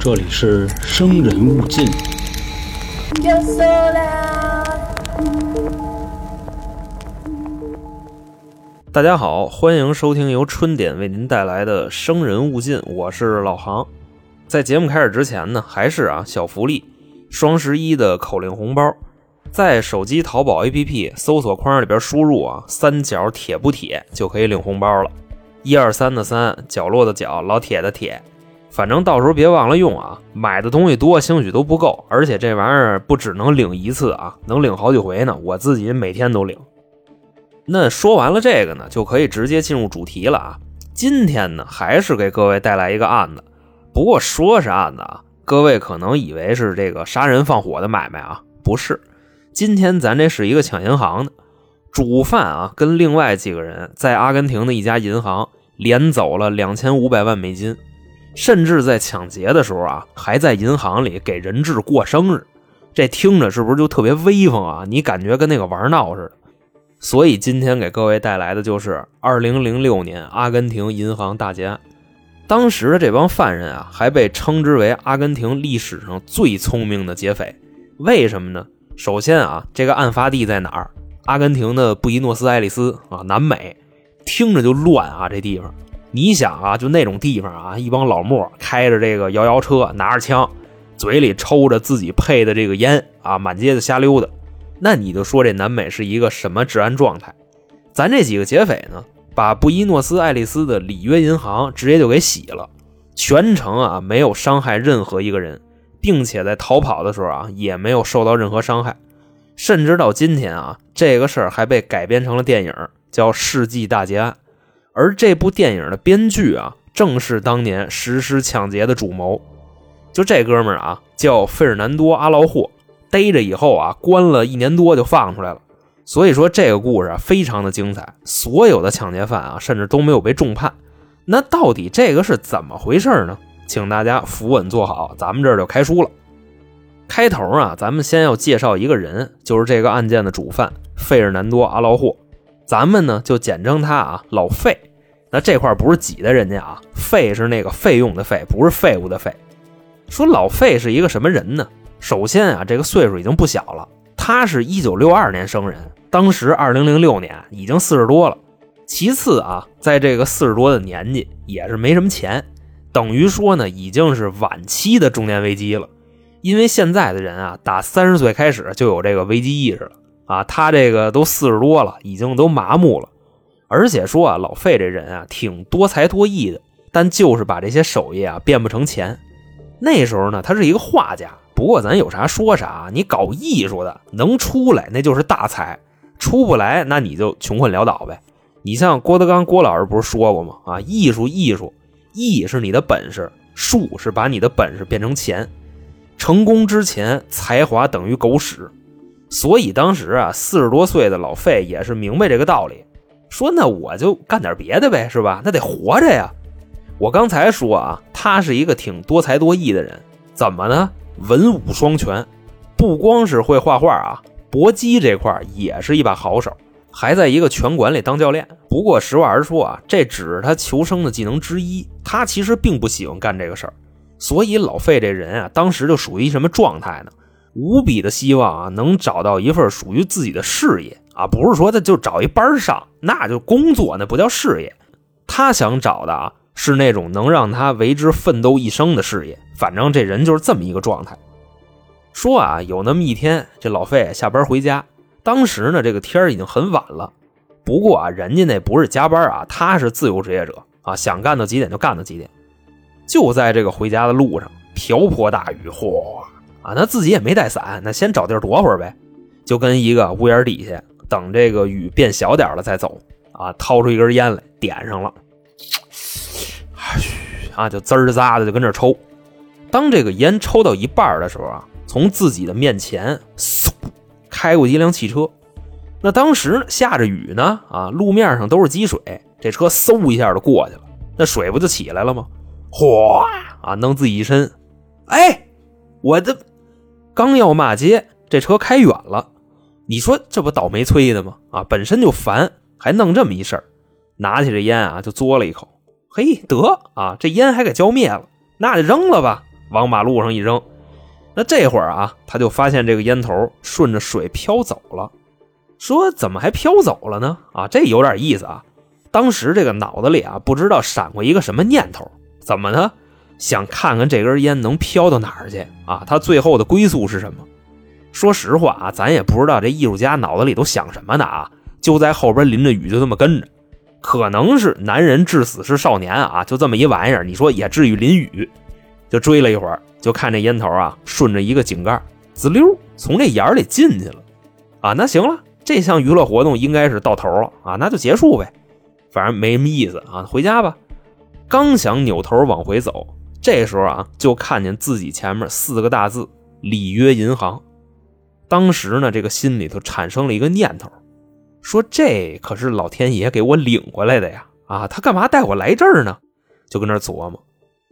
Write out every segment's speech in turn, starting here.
这里是生人勿近。大家好，欢迎收听由春点为您带来的《生人勿近》，我是老航。在节目开始之前呢，还是啊小福利，双十一的口令红包，在手机淘宝 APP 搜索框里边输入啊三角铁不铁就可以领红包了。一二三的三，角落的角，老铁的铁，反正到时候别忘了用啊！买的东西多，兴许都不够，而且这玩意儿不只能领一次啊，能领好几回呢。我自己每天都领。那说完了这个呢，就可以直接进入主题了啊。今天呢，还是给各位带来一个案子，不过说是案子啊，各位可能以为是这个杀人放火的买卖啊，不是。今天咱这是一个抢银行的，主犯啊跟另外几个人在阿根廷的一家银行连走了两千五百万美金，甚至在抢劫的时候啊，还在银行里给人质过生日。这听着是不是就特别威风啊？你感觉跟那个玩闹似的。所以今天给各位带来的就是2006年阿根廷银行大劫案。当时的这帮犯人啊，还被称之为阿根廷历史上最聪明的劫匪。为什么呢？首先啊，这个案发地在哪儿？阿根廷的布宜诺斯艾利斯啊，南美，听着就乱啊，这地方。你想啊，就那种地方啊，一帮老莫开着这个摇摇车，拿着枪，嘴里抽着自己配的这个烟啊，满街的瞎溜达。那你就说这南美是一个什么治安状态？咱这几个劫匪呢，把布宜诺斯艾利斯的里约银行直接就给洗了，全程啊没有伤害任何一个人，并且在逃跑的时候啊也没有受到任何伤害，甚至到今天啊这个事儿还被改编成了电影，叫《世纪大劫案》，而这部电影的编剧啊正是当年实施抢劫的主谋，就这哥们儿啊叫费尔南多·阿劳霍。逮着以后啊，关了一年多就放出来了。所以说这个故事啊非常的精彩，所有的抢劫犯啊甚至都没有被重判。那到底这个是怎么回事呢？请大家扶稳坐好，咱们这儿就开书了。开头啊，咱们先要介绍一个人，就是这个案件的主犯费尔南多·阿劳霍，咱们呢就简称他啊老费。那这块不是挤的人家啊，费是那个费用的费，不是废物的废。说老费是一个什么人呢？首先啊，这个岁数已经不小了，他是一九六二年生人，当时二零零六年已经四十多了。其次啊，在这个四十多的年纪，也是没什么钱，等于说呢，已经是晚期的中年危机了。因为现在的人啊，打三十岁开始就有这个危机意识了啊，他这个都四十多了，已经都麻木了。而且说啊，老费这人啊，挺多才多艺的，但就是把这些手艺啊变不成钱。那时候呢，他是一个画家。不过咱有啥说啥，你搞艺术的能出来那就是大才，出不来那你就穷困潦倒呗。你像郭德纲郭老师不是说过吗？啊，艺术艺术，艺是你的本事，术是把你的本事变成钱。成功之前，才华等于狗屎。所以当时啊，四十多岁的老费也是明白这个道理，说那我就干点别的呗，是吧？那得活着呀。我刚才说啊，他是一个挺多才多艺的人，怎么呢？文武双全，不光是会画画啊，搏击这块也是一把好手，还在一个拳馆里当教练。不过实话实说啊，这只是他求生的技能之一，他其实并不喜欢干这个事儿。所以老费这人啊，当时就属于什么状态呢？无比的希望啊，能找到一份属于自己的事业啊，不是说他就找一班上，那就工作，那不叫事业。他想找的啊。是那种能让他为之奋斗一生的事业，反正这人就是这么一个状态。说啊，有那么一天，这老费下班回家，当时呢，这个天已经很晚了。不过啊，人家那不是加班啊，他是自由职业者啊，想干到几点就干到几点。就在这个回家的路上，瓢泼大雨，嚯啊，他自己也没带伞，那先找地儿躲会儿呗，就跟一个屋檐底下等这个雨变小点了再走啊，掏出一根烟来点上了。嘘啊，就滋儿扎的就跟这抽。当这个烟抽到一半的时候啊，从自己的面前嗖开过一辆汽车。那当时下着雨呢，啊，路面上都是积水，这车嗖一下就过去了，那水不就起来了吗？哗啊，弄自己一身。哎，我的刚要骂街，这车开远了。你说这不倒霉催的吗？啊，本身就烦，还弄这么一事儿。拿起这烟啊，就嘬了一口。嘿，得啊，这烟还给浇灭了。那就扔了吧，往马路上一扔。那这会儿啊，他就发现这个烟头顺着水飘走了。说怎么还飘走了呢？啊，这有点意思啊。当时这个脑子里啊，不知道闪过一个什么念头，怎么呢？想看看这根烟能飘到哪儿去啊？他最后的归宿是什么？说实话啊，咱也不知道这艺术家脑子里都想什么呢啊！就在后边淋着雨，就这么跟着。可能是男人至死是少年啊，就这么一玩意儿，你说也至于淋雨？就追了一会儿，就看这烟头啊，顺着一个井盖，滋溜从这眼里进去了。啊，那行了，这项娱乐活动应该是到头了啊，那就结束呗。反正没什么意思啊，回家吧。刚想扭头往回走，这时候啊，就看见自己前面四个大字“里约银行”。当时呢，这个心里头产生了一个念头，说这可是老天爷给我领回来的呀！啊，他干嘛带我来这儿呢？就跟那琢磨，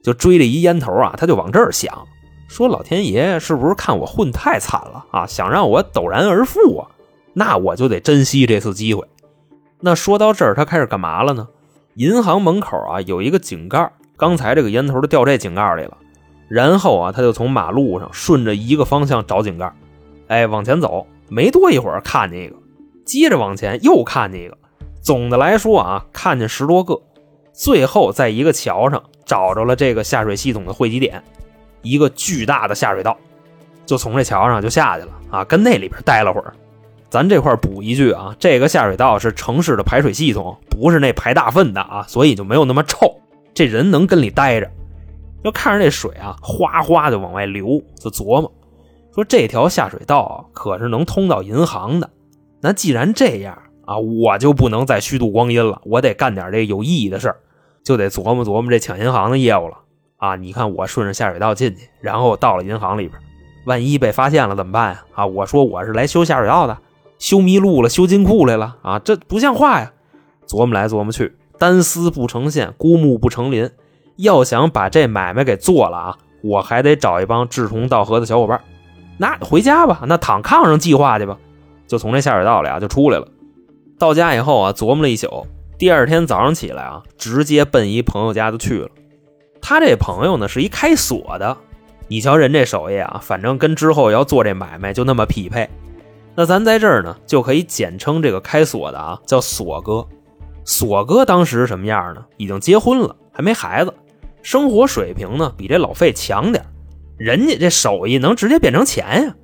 就追着一烟头啊，他就往这儿想，说老天爷是不是看我混太惨了啊，想让我陡然而富啊？那我就得珍惜这次机会。那说到这儿，他开始干嘛了呢？银行门口啊有一个井盖，刚才这个烟头就掉这井盖里了。然后啊，他就从马路上顺着一个方向找井盖。哎，往前走，没多一会儿看见一个，接着往前又看见一个。总的来说啊，看见十多个，最后在一个桥上找着了这个下水系统的汇集点，一个巨大的下水道，就从这桥上就下去了啊，跟那里边待了会儿。咱这块补一句啊，这个下水道是城市的排水系统，不是那排大粪的啊，所以就没有那么臭。这人能跟里待着，要看着这水啊，哗哗就往外流，就琢磨。说这条下水道啊可是能通到银行的，那既然这样啊，我就不能再虚度光阴了，我得干点这有意义的事儿，就得琢磨琢磨这抢银行的业务了啊！你看我顺着下水道进去，然后到了银行里边，万一被发现了怎么办呀？啊，我说我是来修下水道的，修迷路了，修金库来了啊，这不像话呀！琢磨来琢磨去，单丝不成线，孤木不成林，要想把这买卖给做了啊，我还得找一帮志同道合的小伙伴。那回家吧，那躺炕上计划去吧，就从这下水道里啊就出来了。到家以后啊，琢磨了一宿，第二天早上起来啊，直接奔一朋友家就去了。他这朋友呢是一开锁的，你瞧人这手艺啊，反正跟之后要做这买卖就那么匹配。那咱在这儿呢就可以简称这个开锁的啊叫锁哥。锁哥当时什么样呢？已经结婚了，还没孩子，生活水平呢比这老费强点人家这手艺能直接变成钱呀！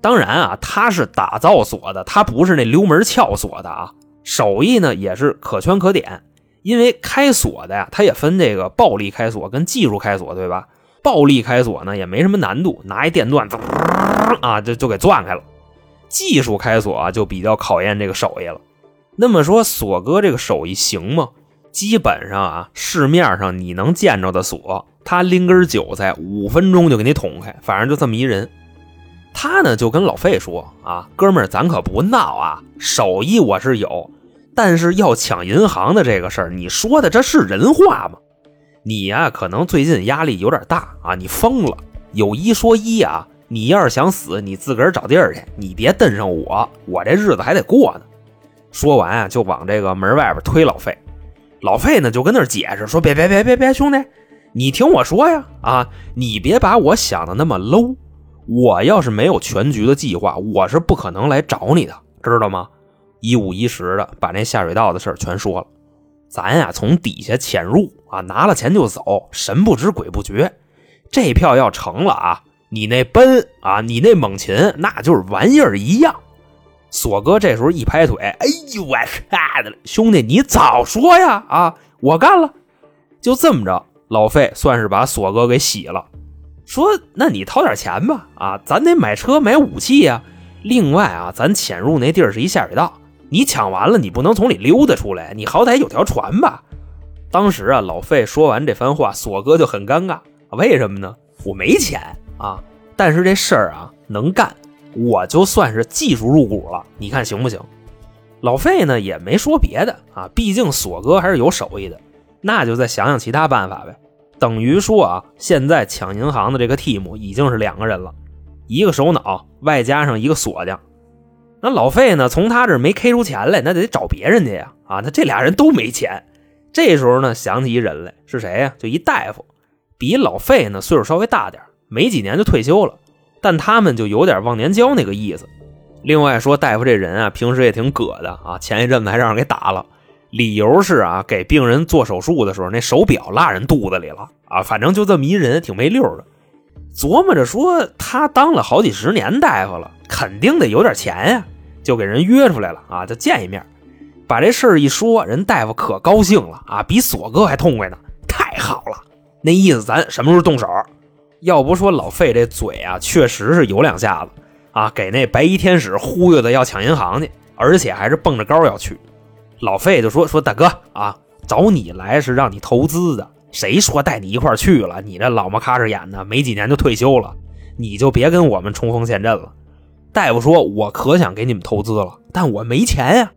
当然啊，他是打造锁的，他不是那溜门撬锁的啊。手艺呢也是可圈可点，因为开锁的呀，它也分这个暴力开锁跟技术开锁，对吧？暴力开锁呢也没什么难度，拿一电钻，啊就就给钻开了。技术开锁啊就比较考验这个手艺了。那么说锁哥这个手艺行吗？基本上啊，市面上你能见着的锁。他拎根韭菜，五分钟就给你捅开，反正就这么一人。他呢就跟老费说：“啊，哥们儿，咱可不闹啊，手艺我是有，但是要抢银行的这个事儿，你说的这是人话吗？你呀，可能最近压力有点大啊，你疯了。有一说一啊，你要是想死，你自个儿找地儿去，你别瞪上我，我这日子还得过呢。”说完啊，就往这个门外边推老费。老费呢就跟那解释说：“别别别别别，兄弟。”你听我说呀，啊，你别把我想的那么 low。我要是没有全局的计划，我是不可能来找你的，知道吗？一五一十的把那下水道的事全说了。咱呀从底下潜入啊，拿了钱就走，神不知鬼不觉。这票要成了啊，你那奔啊，你那猛禽，那就是玩意儿一样。锁哥这时候一拍腿，哎呦我擦的，兄弟你早说呀啊，我干了，就这么着。老费算是把锁哥给洗了，说：“那你掏点钱吧，啊，咱得买车买武器呀。另外啊，咱潜入那地儿是一下水道，你抢完了，你不能从里溜达出来，你好歹有条船吧。”当时啊，老费说完这番话，锁哥就很尴尬，为什么呢？我没钱啊，但是这事儿啊能干，我就算是技术入股了，你看行不行？老费呢也没说别的啊，毕竟锁哥还是有手艺的。那就再想想其他办法呗。等于说啊，现在抢银行的这个 team 已经是两个人了，一个首脑外加上一个锁匠。那老费呢，从他这没 K 出钱来，那得找别人去呀。啊，那这俩人都没钱。这时候呢，想起一人来，是谁呀？就一大夫。比老费呢岁数稍微大点没几年就退休了，但他们就有点忘年交那个意思。另外说，大夫这人啊，平时也挺葛的啊，前一阵子还让人给打了，理由是啊，给病人做手术的时候那手表落人肚子里了啊，反正就这么一人，挺没溜的。琢磨着说，他当了好几十年大夫了，肯定得有点钱呀，就给人约出来了啊，就见一面。把这事儿一说，人大夫可高兴了啊，比锁哥还痛快呢，太好了。那意思咱什么时候动手？要不说老费这嘴啊，确实是有两下子啊，给那白衣天使忽悠的要抢银行去，而且还是蹦着高要去。老费就说说大哥啊，找你来是让你投资的，谁说带你一块去了？你这老么咔哧眼的，没几年就退休了，你就别跟我们冲锋陷阵了。大夫说，我可想给你们投资了，但我没钱呀。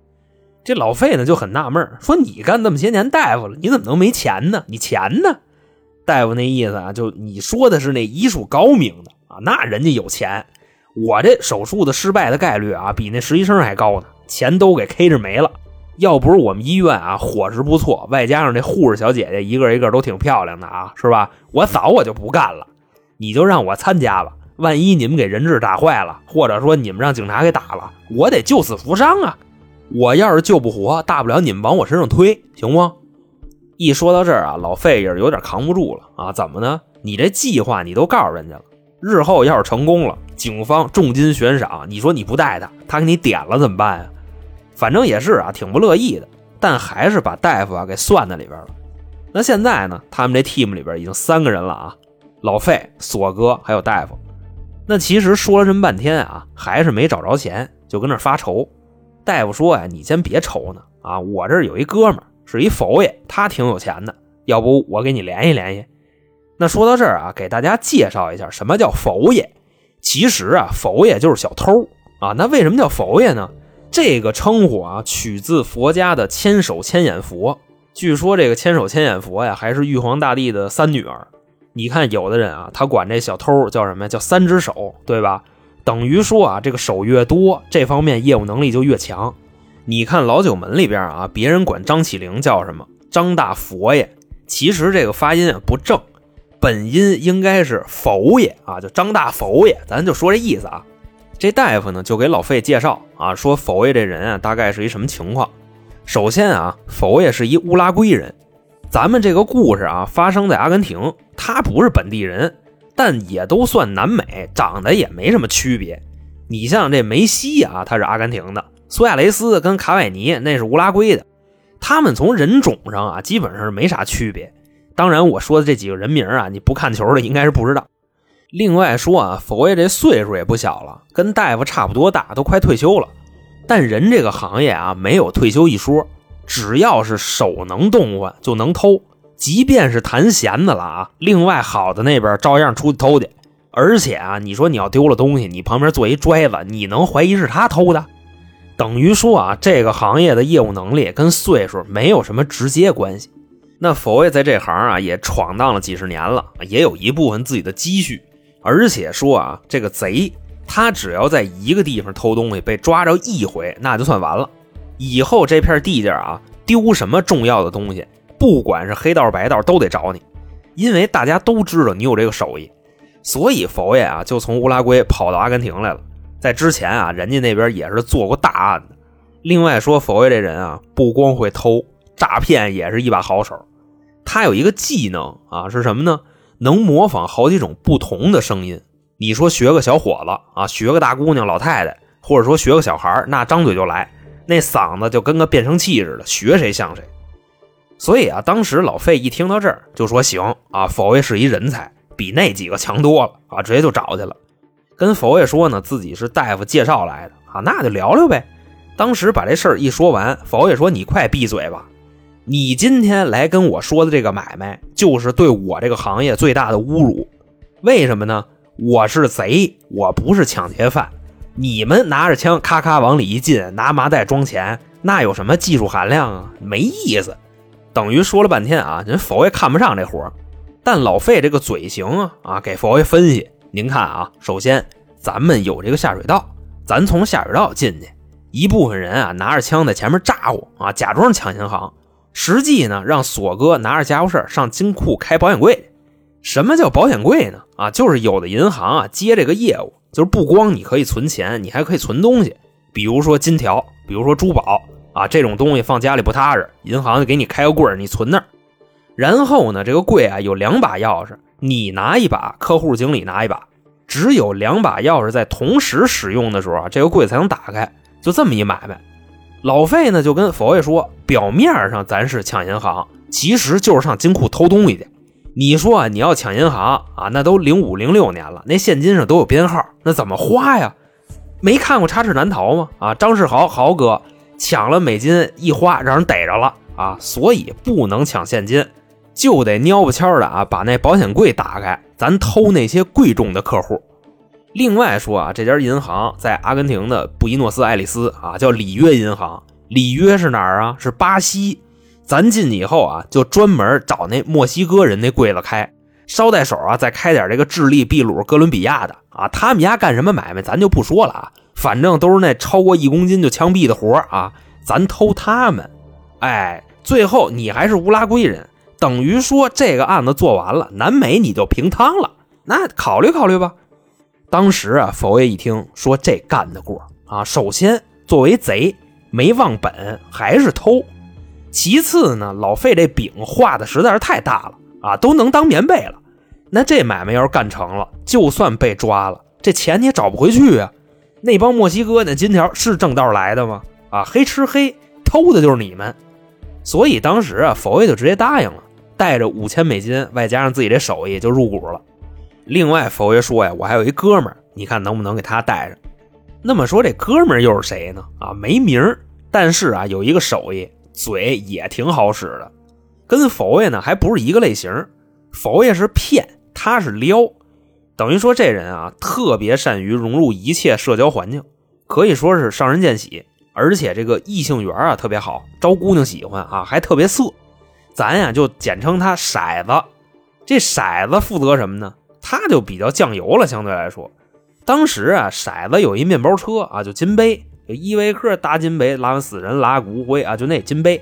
这老费呢就很纳闷说你干那么些年大夫了，你怎么能没钱呢？你钱呢？大夫那意思啊，就你说的是那医术高明的啊，那人家有钱。我这手术的失败的概率啊，比那实习生还高呢，钱都给 K 着没了。要不是我们医院啊伙食不错，外加上这护士小姐姐一个一个都挺漂亮的啊，是吧？我早我就不干了，你就让我参加吧。万一你们给人质打坏了，或者说你们让警察给打了，我得救死扶伤啊。我要是救不活，大不了你们往我身上推，行不？一说到这儿啊，老费也是有点扛不住了啊！怎么呢？你这计划你都告诉人家了，日后要是成功了，警方重金悬赏，你说你不带他，他给你点了怎么办呀？反正也是啊，挺不乐意的，但还是把大夫啊给算在里边了。那现在呢，他们这 team 里边已经三个人了啊，老费、锁哥还有大夫。那其实说了这么半天啊，还是没找着钱，就跟那发愁。大夫说呀：“你先别愁呢，啊，我这儿有一哥们儿是一佛爷，他挺有钱的，要不我给你联系联系。”那说到这儿啊，给大家介绍一下什么叫佛爷。其实啊，佛爷就是小偷啊。那为什么叫佛爷呢？这个称呼啊，取自佛家的千手千眼佛。据说这个千手千眼佛呀，还是玉皇大帝的三女儿。你看有的人啊，他管这小偷叫什么呀？叫三只手，对吧？等于说啊，这个手越多，这方面业务能力就越强。你看老九门里边啊，别人管张起灵叫什么？张大佛爷。其实这个发音啊不正，本音应该是佛爷啊，就张大佛爷。咱就说这意思啊。这大夫呢就给老费介绍啊，说佛爷这人啊大概是一什么情况。首先啊，佛爷是一乌拉圭人。咱们这个故事啊发生在阿根廷，他不是本地人。但也都算南美，长得也没什么区别。你像这梅西啊，他是阿根廷的；苏亚雷斯跟卡瓦尼那是乌拉圭的。他们从人种上啊，基本上是没啥区别。当然，我说的这几个人名啊，你不看球的应该是不知道。另外说啊，佛爷这岁数也不小了，跟大夫差不多大，都快退休了。但人这个行业啊，没有退休一说，只要是手能动唤，就能偷。即便是弹弦子了啊，另外好的那边照样出去偷去。而且啊，你说你要丢了东西，你旁边坐一拽子，你能怀疑是他偷的？等于说啊，这个行业的业务能力跟岁数没有什么直接关系。那佛爷在这行啊也闯荡了几十年了，也有一部分自己的积蓄。而且说啊，这个贼他只要在一个地方偷东西被抓着一回，那就算完了。以后这片地界啊，丢什么重要的东西？不管是黑道白道都得找你，因为大家都知道你有这个手艺，所以佛爷啊就从乌拉圭跑到阿根廷来了。在之前啊，人家那边也是做过大案的。另外说，佛爷这人啊，不光会偷，诈骗也是一把好手。他有一个技能啊，是什么呢？能模仿好几种不同的声音。你说学个小伙子啊，学个大姑娘、老太太，或者说学个小孩那张嘴就来，那嗓子就跟个变声器似的，学谁像谁。所以啊，当时老费一听到这儿就说：“行啊，佛爷是一人才，比那几个强多了啊！”直接就找去了，跟佛爷说呢，自己是大夫介绍来的啊，那就聊聊呗。当时把这事儿一说完，佛爷说：“你快闭嘴吧！你今天来跟我说的这个买卖，就是对我这个行业最大的侮辱。为什么呢？我是贼，我不是抢劫犯。你们拿着枪咔咔往里一进，拿麻袋装钱，那有什么技术含量啊？没意思。”等于说了半天啊，人佛爷看不上这活儿但老费这个嘴型啊，给佛爷分析。您看啊，首先咱们有这个下水道，咱从下水道进去，一部分人啊拿着枪在前面咋呼啊，假装抢银行，实际呢让锁哥拿着家伙事上金库开保险柜。什么叫保险柜呢？啊，就是有的银行啊接这个业务，就是不光你可以存钱，你还可以存东西，比如说金条，比如说珠宝啊，这种东西放家里不踏实，银行就给你开个柜你存那儿。然后呢，这个柜啊有两把钥匙，你拿一把，客户经理拿一把，只有两把钥匙在同时使用的时候，这个柜才能打开，就这么一买卖。老费呢就跟佛爷说，表面上咱是抢银行，其实就是上金库偷东西去。你说啊，你要抢银行啊，那都零五零六年了，那现金上都有编号，那怎么花呀？没看过《插翅难逃》吗？啊，张世豪豪哥抢了美金一花，让人逮着了啊，所以不能抢现金，就得蔫不悄的啊，把那保险柜打开，咱偷那些贵重的客户。另外说啊，这家银行在阿根廷的布宜诺斯艾利斯啊，叫里约银行。里约是哪儿啊？是巴西。咱进去以后啊，就专门找那墨西哥人那柜子开，捎带手啊，再开点这个智利、秘鲁、哥伦比亚的啊。他们家干什么买卖，咱就不说了啊。反正都是那超过一公斤就枪毙的活啊，咱偷他们。哎，最后你还是乌拉圭人，等于说这个案子做完了，南美你就平汤了。那考虑考虑吧。当时啊，佛爷一听说这干得过啊，首先作为贼没忘本，还是偷。其次呢，老费这饼画的实在是太大了啊，都能当棉被了。那这买卖要是干成了，就算被抓了，这钱你也找不回去啊。那帮墨西哥那金条是正道来的吗？啊，黑吃黑，偷的就是你们。所以当时啊，佛爷就直接答应了，带着五千美金，外加上自己这手艺就入股了。另外，佛爷说呀，我还有一哥们儿，你看能不能给他带上？那么说这哥们儿又是谁呢？啊，没名儿，但是啊，有一个手艺。嘴也挺好使的，跟佛爷呢还不是一个类型。佛爷是骗，他是撩，等于说这人啊特别善于融入一切社交环境，可以说是上人见喜。而且这个异性缘啊特别好，招姑娘喜欢啊，还特别色。咱呀就简称他骰子。这骰子负责什么呢？他就比较酱油了，相对来说。当时啊，骰子有一面包车啊，就金杯。依维柯大金杯拉完死人拉骨灰啊，就那金杯。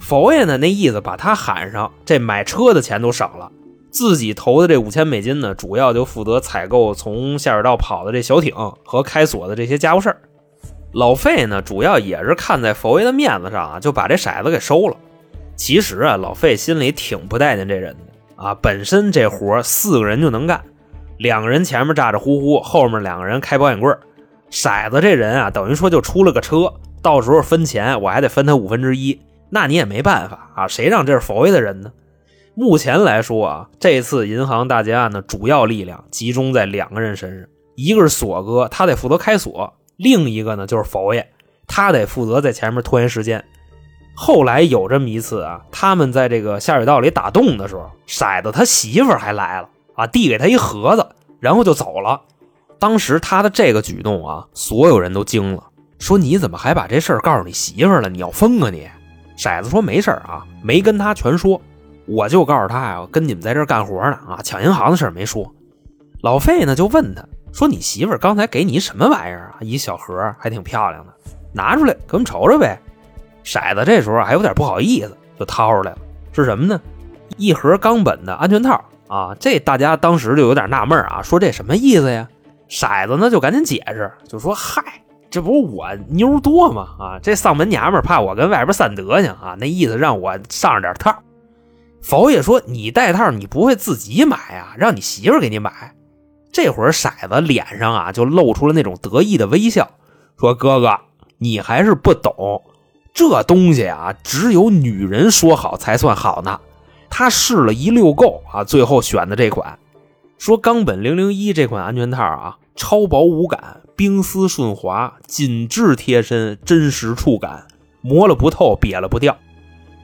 佛爷呢那意思把他喊上，这买车的钱都省了，自己投的这五千美金呢，主要就负责采购从下水道跑的这小艇和开锁的这些家务事儿。老费呢主要也是看在佛爷的面子上啊，就把这骰子给收了。其实啊，老费心里挺不待见这人的啊，本身这活四个人就能干，两个人前面咋咋呼呼，后面两个人开保险柜骰子这人啊，等于说就出了个车，到时候分钱我还得分他五分之一，那你也没办法啊，谁让这是佛爷的人呢？目前来说啊，这次银行大劫案的主要力量集中在两个人身上，一个是锁哥，他得负责开锁；另一个呢就是佛爷，他得负责在前面拖延时间。后来有这么一次啊，他们在这个下水道里打洞的时候，色子他媳妇还来了啊，递给他一盒子，然后就走了。当时他的这个举动啊，所有人都惊了，说你怎么还把这事儿告诉你媳妇了？你要疯啊你！色子说没事啊，没跟他全说，我就告诉他呀，跟你们在这干活呢啊，抢银行的事没说。老费呢就问他说：“你媳妇刚才给你什么玩意儿啊？一小盒还挺漂亮的，拿出来给我们瞅瞅呗。”骰子这时候还有点不好意思，就掏出来了，是什么呢？一盒冈本的安全套啊！这大家当时就有点纳闷啊，说这什么意思呀？骰子呢就赶紧解释，就说：“嗨，这不是我妞多吗？啊，这丧门娘们怕我跟外边散德行啊，那意思让我上着点套。”佛爷说：“你带套，你不会自己买啊？让你媳妇给你买。”这会儿骰子脸上啊就露出了那种得意的微笑，说：“哥哥，你还是不懂，这东西啊，只有女人说好才算好呢。他试了一溜够啊，最后选的这款。”说冈本零零一这款安全套啊，超薄无感，冰丝顺滑，紧致贴身，真实触感，磨了不透，瘪了不掉。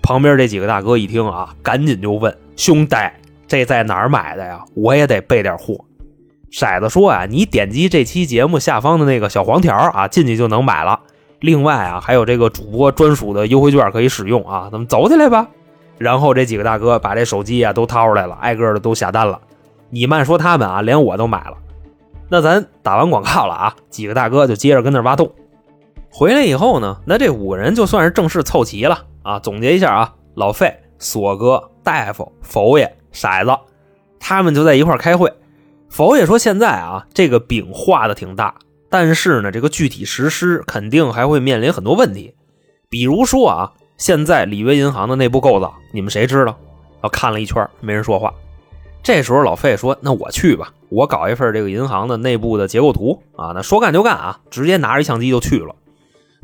旁边这几个大哥一听啊，赶紧就问兄弟，这在哪儿买的呀？我也得备点货。骰子说啊，你点击这期节目下方的那个小黄条啊，进去就能买了。另外啊，还有这个主播专属的优惠券可以使用啊。咱们走起来吧。然后这几个大哥把这手机啊都掏出来了，挨个的都下单了。你慢说他们啊，连我都买了。那咱打完广告了啊，几个大哥就接着跟那挖洞。回来以后呢，那这五个人就算是正式凑齐了啊。总结一下啊，老费、锁哥、大夫、佛爷、骰子，他们就在一块开会。佛爷说：“现在啊，这个饼画的挺大，但是呢，这个具体实施肯定还会面临很多问题。比如说啊，现在里约银行的内部构造，你们谁知道？”我看了一圈，没人说话。这时候老费说：“那我去吧，我搞一份这个银行的内部的结构图啊。”那说干就干啊，直接拿着相机就去了。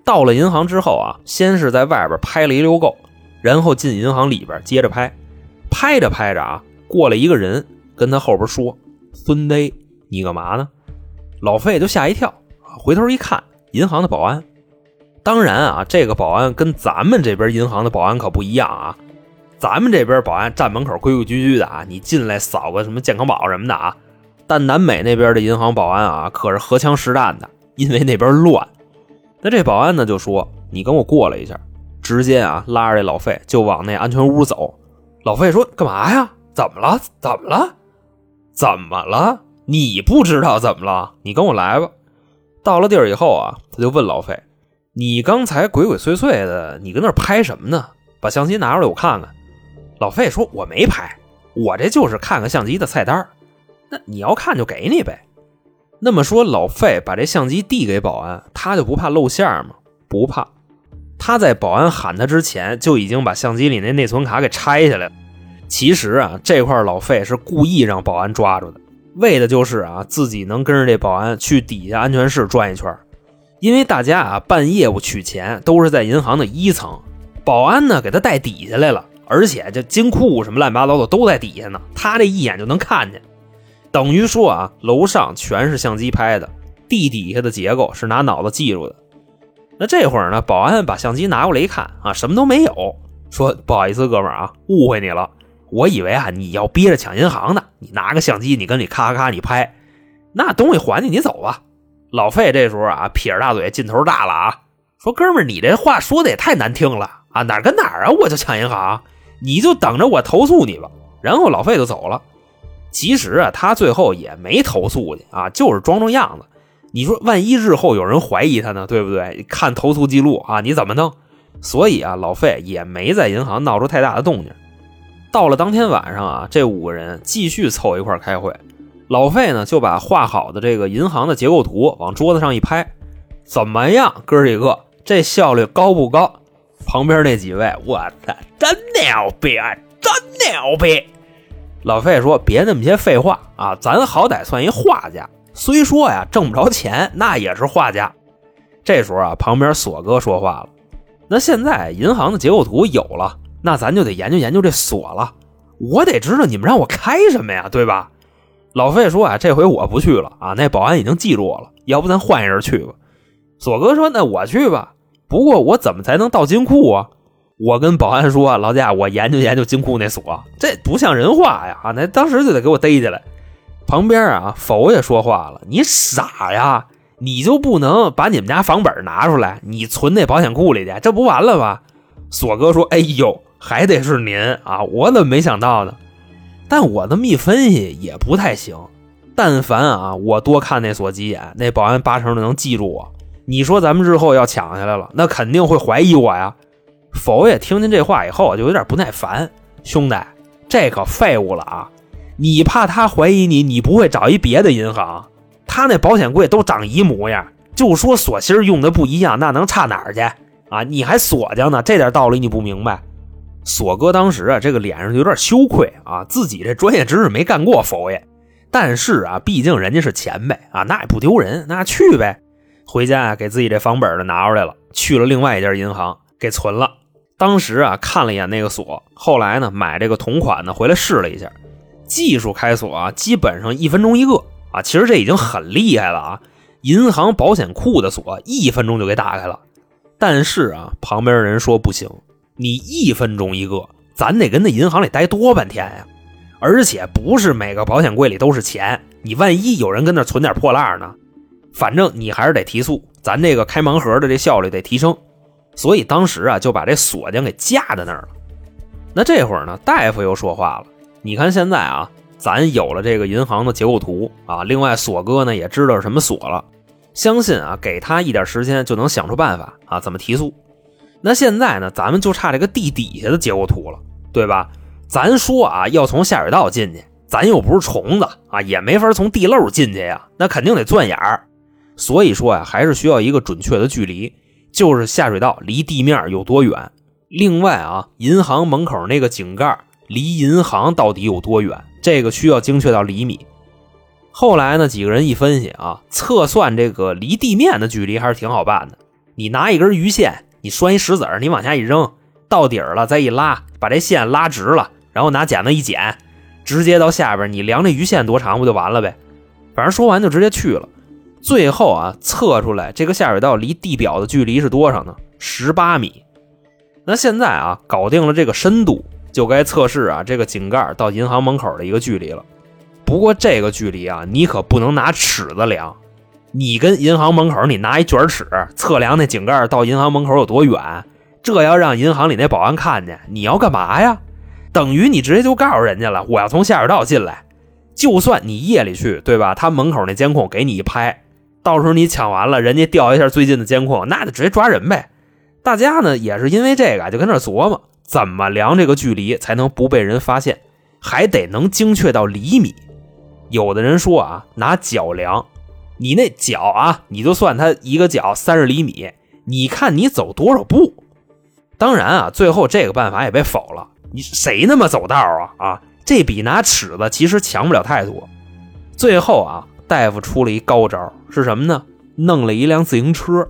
到了银行之后啊，先是在外边拍了一溜够，然后进银行里边接着拍。拍着拍着啊，过来一个人跟他后边说。孙子，你干嘛呢？老费就吓一跳，回头一看，银行的保安。当然啊，这个保安跟咱们这边银行的保安可不一样啊。咱们这边保安站门口规规矩矩的啊，你进来扫个什么健康宝什么的啊。但南美那边的银行保安啊，可是荷枪实弹的，因为那边乱。那这保安呢就说：“你跟我过来一下。”直接啊拉着这老费就往那安全屋走。老费说：“干嘛呀？怎么了？怎么了？”怎么了？你不知道怎么了？你跟我来吧。到了地儿以后啊，他就问老费：“你刚才鬼鬼祟祟的，你跟那拍什么呢？把相机拿出来，我看看。”老费说：“我没拍，我这就是看看相机的菜单。那你要看就给你呗。”那么说，老费把这相机递给保安，他就不怕露馅吗？不怕。他在保安喊他之前，就已经把相机里那内存卡给拆下来了。其实啊，这块老费是故意让保安抓住的，为的就是啊，自己能跟着这保安去底下安全室转一圈。因为大家啊办业务取钱都是在银行的一层，保安呢给他带底下来了，而且这金库什么乱七八糟的都在底下呢，他这一眼就能看见。等于说啊，楼上全是相机拍的，地底下的结构是拿脑子记住的。那这会儿呢，保安把相机拿过来一看啊，什么都没有，说不好意思，哥们儿啊，误会你了。我以为啊，你要憋着抢银行呢，你拿个相机，你跟里咔咔你拍，那东西还你，你走吧。老费这时候啊，撇着大嘴，劲头大了啊，说哥们儿，你这话说的也太难听了啊，哪跟哪儿啊，我就抢银行，你就等着我投诉你吧。然后老费就走了。其实啊，他最后也没投诉去啊，就是装装样子。你说万一日后有人怀疑他呢，对不对？看投诉记录啊，你怎么弄？所以啊，老费也没在银行闹出太大的动静。到了当天晚上啊，这五个人继续凑一块开会。老费呢就把画好的这个银行的结构图往桌子上一拍，怎么样，哥几个，这效率高不高？旁边那几位，我操，真牛逼，真牛逼！老费说：“别那么些废话啊，咱好歹算一画家，虽说呀挣不着钱，那也是画家。”这时候啊，旁边锁哥说话了：“那现在银行的结构图有了。”那咱就得研究研究这锁了，我得知道你们让我开什么呀，对吧？老费说啊，这回我不去了啊，那保安已经记住我了，要不咱换一人去吧？锁哥说，那我去吧，不过我怎么才能到金库啊？我跟保安说，老贾，我研究研究金库那锁，这不像人话呀！啊，那当时就得给我逮起来。旁边啊，否也说话了，你傻呀？你就不能把你们家房本拿出来，你存那保险库里去，这不完了吗？锁哥说，哎呦。还得是您啊！我怎么没想到呢？但我这么一分析也不太行。但凡啊，我多看那锁几眼，那保安八成就能记住我。你说咱们日后要抢下来了，那肯定会怀疑我呀。否也听见这话以后就有点不耐烦。兄弟，这可废物了啊！你怕他怀疑你，你不会找一别的银行？他那保险柜都长一模样，就说锁芯用的不一样，那能差哪儿去啊？你还锁匠呢？这点道理你不明白？锁哥当时啊，这个脸上有点羞愧啊，自己这专业知识没干过佛爷，但是啊，毕竟人家是前辈啊，那也不丢人，那去呗。回家啊，给自己这房本的拿出来了，去了另外一家银行给存了。当时啊，看了一眼那个锁，后来呢，买这个同款的回来试了一下，技术开锁啊，基本上一分钟一个啊，其实这已经很厉害了啊。银行保险库的锁一分钟就给打开了，但是啊，旁边人说不行。你一分钟一个，咱得跟那银行里待多半天呀！而且不是每个保险柜里都是钱，你万一有人跟那存点破烂呢？反正你还是得提速，咱这个开盲盒的这效率得提升。所以当时啊，就把这锁匠给架在那儿了。那这会儿呢，大夫又说话了：“你看现在啊，咱有了这个银行的结构图啊，另外锁哥呢也知道什么锁了，相信啊，给他一点时间就能想出办法啊，怎么提速。”那现在呢，咱们就差这个地底下的结构图了，对吧？咱说啊，要从下水道进去，咱又不是虫子啊，也没法从地漏进去呀，那肯定得钻眼儿。所以说呀，还是需要一个准确的距离，就是下水道离地面有多远。另外啊，银行门口那个井盖离银行到底有多远，这个需要精确到厘米。后来呢，几个人一分析啊，测算这个离地面的距离还是挺好办的。你拿一根鱼线，你拴一石子儿你往下一扔，到底儿了再一拉，把这线拉直了，然后拿剪子一剪，直接到下边，你量这鱼线多长不就完了呗？反正说完就直接去了。最后啊，测出来这个下水道离地表的距离是多少呢？十八米。那现在啊，搞定了这个深度，就该测试啊这个井盖到银行门口的一个距离了。不过这个距离啊，你可不能拿尺子量。你跟银行门口，你拿一卷尺测量那井盖到银行门口有多远，这要让银行里那保安看见，你要干嘛呀？等于你直接就告诉人家了，我要从下水道进来。就算你夜里去，对吧？他门口那监控给你一拍，到时候你抢完了，人家调一下最近的监控，那就直接抓人呗。大家呢也是因为这个，就跟那琢磨怎么量这个距离才能不被人发现，还得能精确到厘米。有的人说啊，拿脚量，你那脚啊，你就算它一个脚三十厘米，你看你走多少步。当然啊，最后这个办法也被否了。你谁那么走道啊？啊，这比拿尺子其实强不了太多。最后啊，大夫出了一高招，是什么呢？弄了一辆自行车，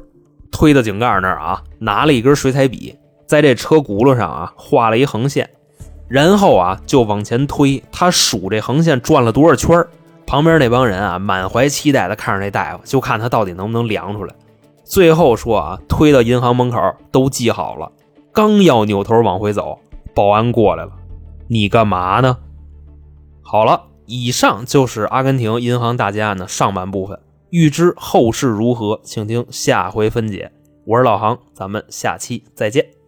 推到井盖那儿啊，拿了一根水彩笔，在这车轱辘上啊画了一横线。然后啊，就往前推，他数这横线转了多少圈旁边那帮人啊，满怀期待的看着那大夫，就看他到底能不能量出来。最后说啊，推到银行门口都记好了，刚要扭头往回走，保安过来了：“你干嘛呢？”好了，以上就是阿根廷银行大劫案的上半部分。欲知后事如何，请听下回分解。我是老航，咱们下期再见。